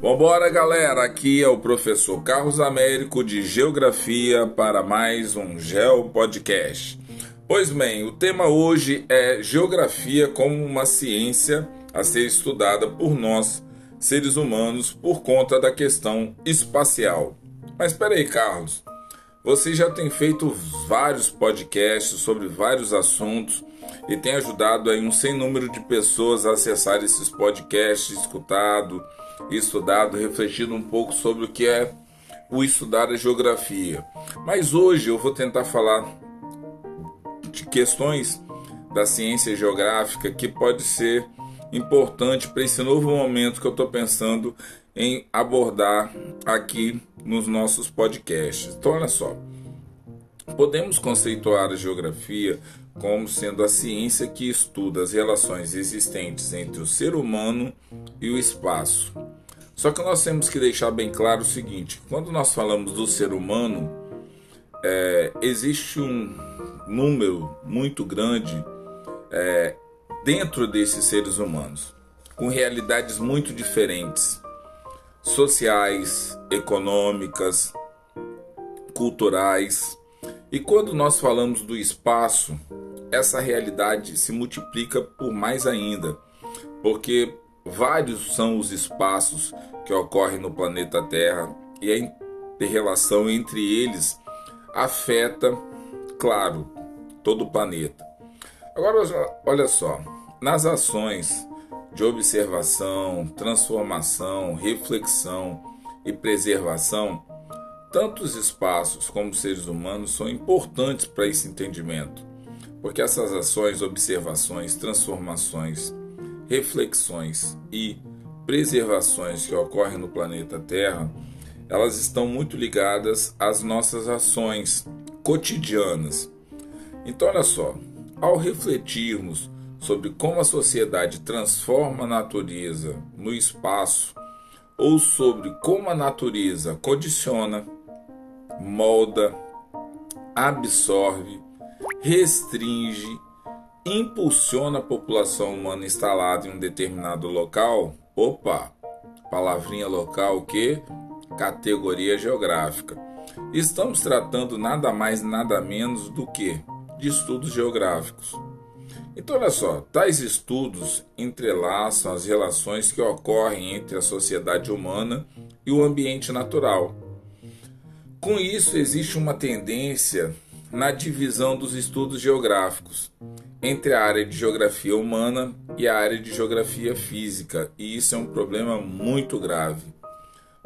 Vambora, galera! Aqui é o professor Carlos Américo de Geografia para mais um Geo Podcast. Pois bem, o tema hoje é Geografia como uma ciência a ser estudada por nós, seres humanos, por conta da questão espacial. Mas espera aí, Carlos. Você já tem feito vários podcasts sobre vários assuntos e tem ajudado aí um sem número de pessoas a acessar esses podcasts, escutado estudado, refletido um pouco sobre o que é o estudar a geografia. Mas hoje eu vou tentar falar de questões da ciência geográfica que pode ser importante para esse novo momento que eu estou pensando em abordar aqui nos nossos podcasts. Então, olha só. Podemos conceituar a geografia como sendo a ciência que estuda as relações existentes entre o ser humano e o espaço. Só que nós temos que deixar bem claro o seguinte: quando nós falamos do ser humano, é, existe um número muito grande é, dentro desses seres humanos, com realidades muito diferentes, sociais, econômicas, culturais. E quando nós falamos do espaço, essa realidade se multiplica por mais ainda, porque Vários são os espaços que ocorrem no planeta Terra e a interrelação entre eles afeta, claro, todo o planeta. Agora, olha só, nas ações de observação, transformação, reflexão e preservação, tanto os espaços como seres humanos são importantes para esse entendimento, porque essas ações, observações, transformações reflexões e preservações que ocorrem no planeta Terra, elas estão muito ligadas às nossas ações cotidianas. Então, olha só, ao refletirmos sobre como a sociedade transforma a natureza no espaço, ou sobre como a natureza condiciona, molda, absorve, restringe impulsiona a população humana instalada em um determinado local, opa, palavrinha local que categoria geográfica. Estamos tratando nada mais nada menos do que de estudos geográficos. Então, olha só, tais estudos entrelaçam as relações que ocorrem entre a sociedade humana e o ambiente natural. Com isso, existe uma tendência na divisão dos estudos geográficos entre a área de geografia humana e a área de geografia física, e isso é um problema muito grave,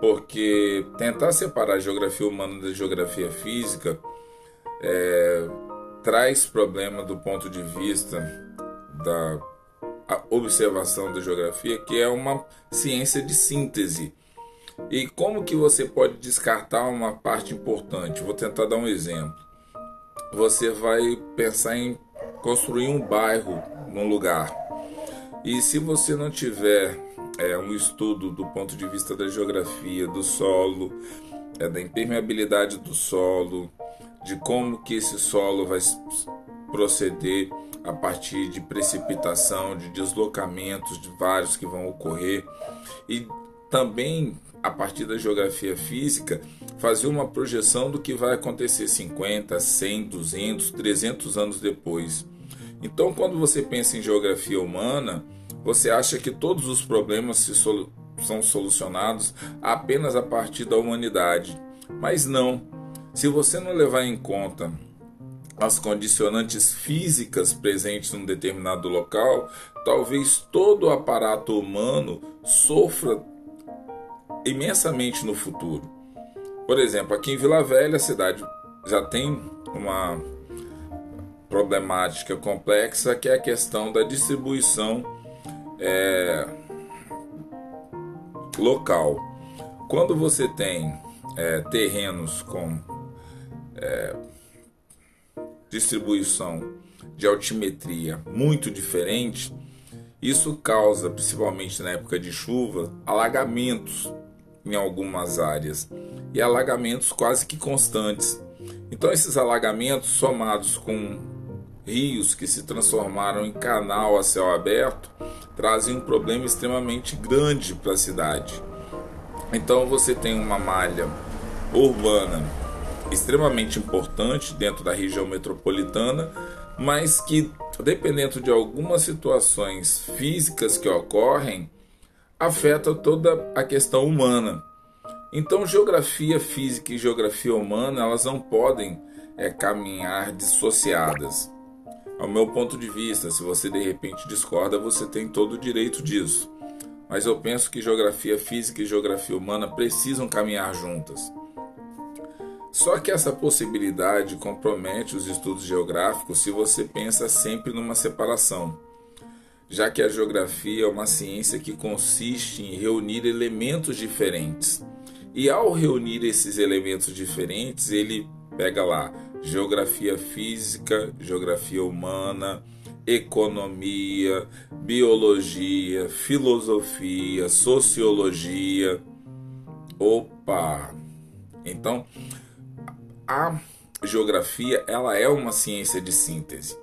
porque tentar separar a geografia humana da geografia física é, traz problema do ponto de vista da observação da geografia, que é uma ciência de síntese. E como que você pode descartar uma parte importante? Vou tentar dar um exemplo. Você vai pensar em construir um bairro num lugar. E se você não tiver é, um estudo do ponto de vista da geografia, do solo, é, da impermeabilidade do solo, de como que esse solo vai proceder a partir de precipitação, de deslocamentos de vários que vão ocorrer e também a partir da geografia física fazer uma projeção do que vai acontecer 50, 100, 200, 300 anos depois. Então, quando você pensa em geografia humana, você acha que todos os problemas solu são solucionados apenas a partir da humanidade. Mas não. Se você não levar em conta as condicionantes físicas presentes num determinado local, talvez todo o aparato humano sofra imensamente no futuro. Por exemplo, aqui em Vila Velha, a cidade já tem uma problemática complexa que é a questão da distribuição é, local. Quando você tem é, terrenos com é, distribuição de altimetria muito diferente, isso causa, principalmente na época de chuva, alagamentos em algumas áreas e alagamentos quase que constantes. Então, esses alagamentos somados com rios que se transformaram em canal a céu aberto trazem um problema extremamente grande para a cidade. Então você tem uma malha urbana extremamente importante dentro da região metropolitana, mas que dependendo de algumas situações físicas que ocorrem, afeta toda a questão humana. Então, geografia física e geografia humana elas não podem é, caminhar dissociadas. Ao meu ponto de vista, se você de repente discorda, você tem todo o direito disso. Mas eu penso que geografia física e geografia humana precisam caminhar juntas. Só que essa possibilidade compromete os estudos geográficos se você pensa sempre numa separação, já que a geografia é uma ciência que consiste em reunir elementos diferentes. E ao reunir esses elementos diferentes, ele pega lá geografia física, geografia humana, economia, biologia, filosofia, sociologia. Opa! Então, a geografia, ela é uma ciência de síntese,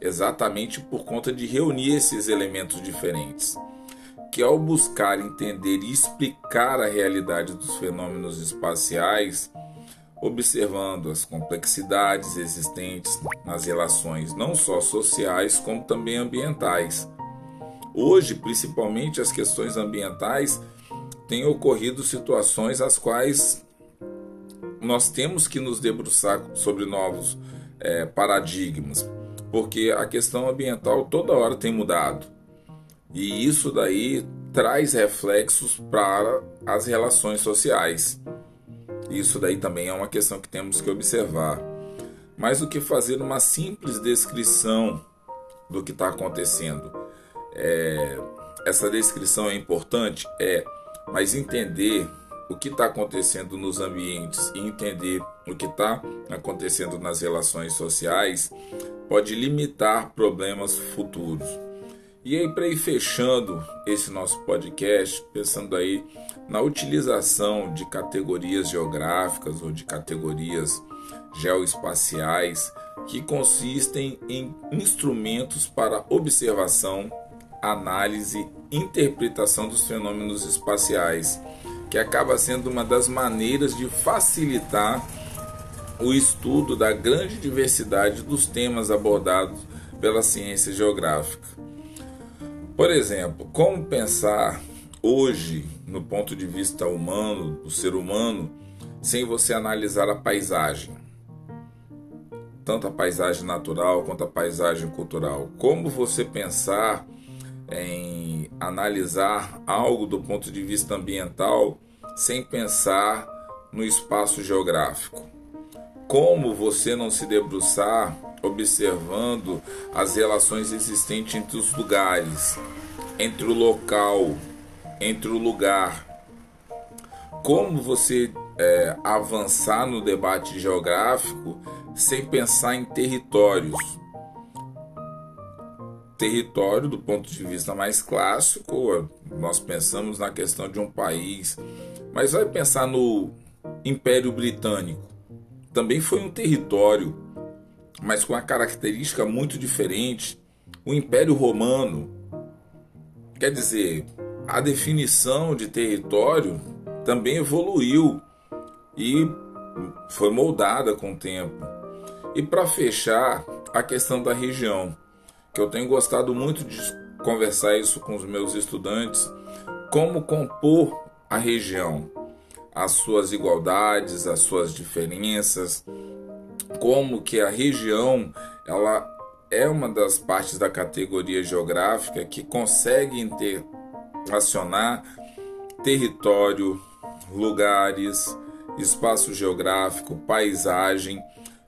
exatamente por conta de reunir esses elementos diferentes que ao buscar entender e explicar a realidade dos fenômenos espaciais, observando as complexidades existentes nas relações não só sociais como também ambientais. Hoje, principalmente as questões ambientais, têm ocorrido situações as quais nós temos que nos debruçar sobre novos é, paradigmas, porque a questão ambiental toda hora tem mudado. E isso daí traz reflexos para as relações sociais. Isso daí também é uma questão que temos que observar. Mais do que fazer uma simples descrição do que está acontecendo. É, essa descrição é importante? É, mas entender o que está acontecendo nos ambientes e entender o que está acontecendo nas relações sociais pode limitar problemas futuros. E aí, para ir fechando esse nosso podcast, pensando aí na utilização de categorias geográficas ou de categorias geoespaciais que consistem em instrumentos para observação, análise, interpretação dos fenômenos espaciais, que acaba sendo uma das maneiras de facilitar o estudo da grande diversidade dos temas abordados pela ciência geográfica. Por exemplo, como pensar hoje, no ponto de vista humano, do ser humano, sem você analisar a paisagem? Tanto a paisagem natural quanto a paisagem cultural. Como você pensar em analisar algo do ponto de vista ambiental sem pensar no espaço geográfico? Como você não se debruçar observando as relações existentes entre os lugares, entre o local, entre o lugar. Como você é, avançar no debate geográfico sem pensar em territórios? Território, do ponto de vista mais clássico, nós pensamos na questão de um país, mas vai pensar no Império Britânico. Também foi um território mas com uma característica muito diferente. O Império Romano, quer dizer, a definição de território também evoluiu e foi moldada com o tempo. E para fechar, a questão da região, que eu tenho gostado muito de conversar isso com os meus estudantes, como compor a região, as suas igualdades, as suas diferenças, como que a região ela é uma das partes da categoria geográfica que consegue interrelacionar território, lugares, espaço geográfico, paisagem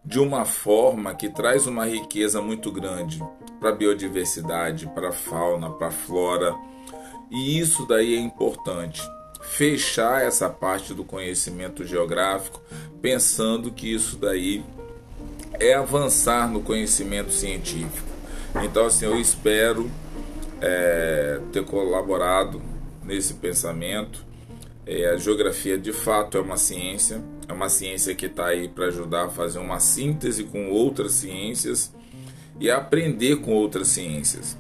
de uma forma que traz uma riqueza muito grande para a biodiversidade, para a fauna, para a flora. E isso daí é importante. Fechar essa parte do conhecimento geográfico pensando que isso daí é avançar no conhecimento científico. Então, assim, eu espero é, ter colaborado nesse pensamento. É, a geografia, de fato, é uma ciência, é uma ciência que está aí para ajudar a fazer uma síntese com outras ciências e aprender com outras ciências.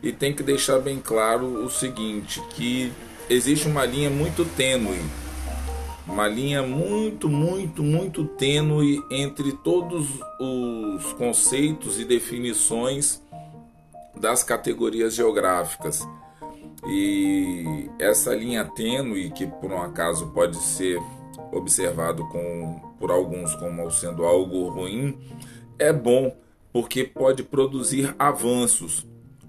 E tem que deixar bem claro o seguinte, que existe uma linha muito tênue uma linha muito, muito, muito tênue entre todos os conceitos e definições das categorias geográficas. E essa linha tênue, que por um acaso pode ser observado com, por alguns como sendo algo ruim, é bom porque pode produzir avanços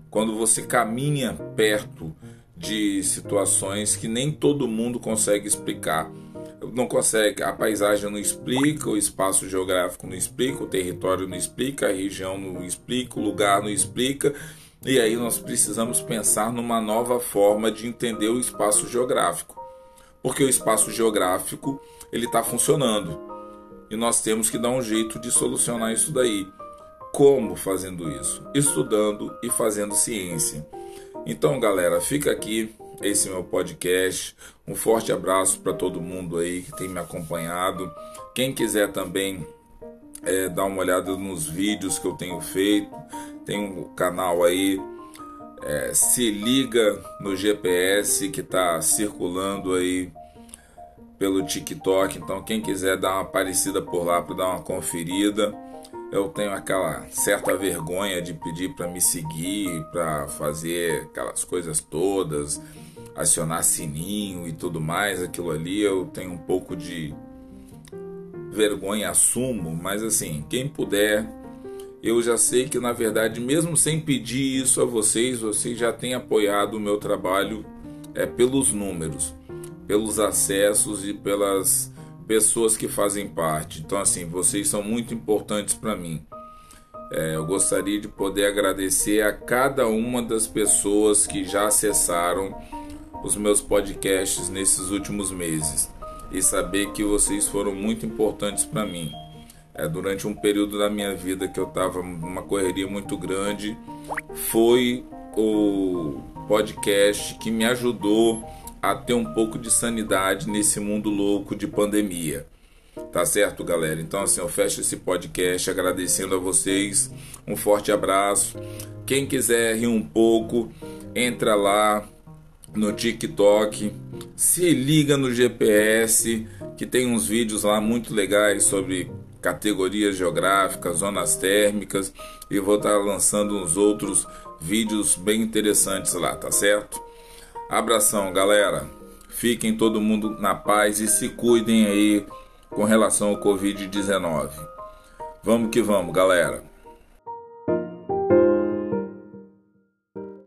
quando você caminha perto de situações que nem todo mundo consegue explicar. Não consegue, a paisagem não explica, o espaço geográfico não explica, o território não explica, a região não explica, o lugar não explica. E aí nós precisamos pensar numa nova forma de entender o espaço geográfico. Porque o espaço geográfico ele está funcionando e nós temos que dar um jeito de solucionar isso daí. Como fazendo isso? Estudando e fazendo ciência. Então, galera, fica aqui esse meu podcast. Um forte abraço para todo mundo aí que tem me acompanhado. Quem quiser também é, dar uma olhada nos vídeos que eu tenho feito, tem um canal aí. É, se liga no GPS que está circulando aí pelo TikTok. Então, quem quiser dar uma aparecida por lá para dar uma conferida eu tenho aquela certa vergonha de pedir para me seguir, para fazer aquelas coisas todas, acionar sininho e tudo mais, aquilo ali eu tenho um pouco de vergonha, assumo, mas assim, quem puder, eu já sei que na verdade, mesmo sem pedir isso a vocês, vocês já têm apoiado o meu trabalho é, pelos números, pelos acessos e pelas pessoas que fazem parte. Então, assim, vocês são muito importantes para mim. É, eu gostaria de poder agradecer a cada uma das pessoas que já acessaram os meus podcasts nesses últimos meses e saber que vocês foram muito importantes para mim. É, durante um período da minha vida que eu estava numa correria muito grande, foi o podcast que me ajudou a ter um pouco de sanidade nesse mundo louco de pandemia. Tá certo, galera? Então, assim, eu fecho esse podcast agradecendo a vocês. Um forte abraço. Quem quiser rir um pouco, entra lá no TikTok, se liga no GPS, que tem uns vídeos lá muito legais sobre categorias geográficas, zonas térmicas, e vou estar lançando uns outros vídeos bem interessantes lá, tá certo? Abração, galera. Fiquem todo mundo na paz e se cuidem aí com relação ao Covid-19. Vamos que vamos, galera.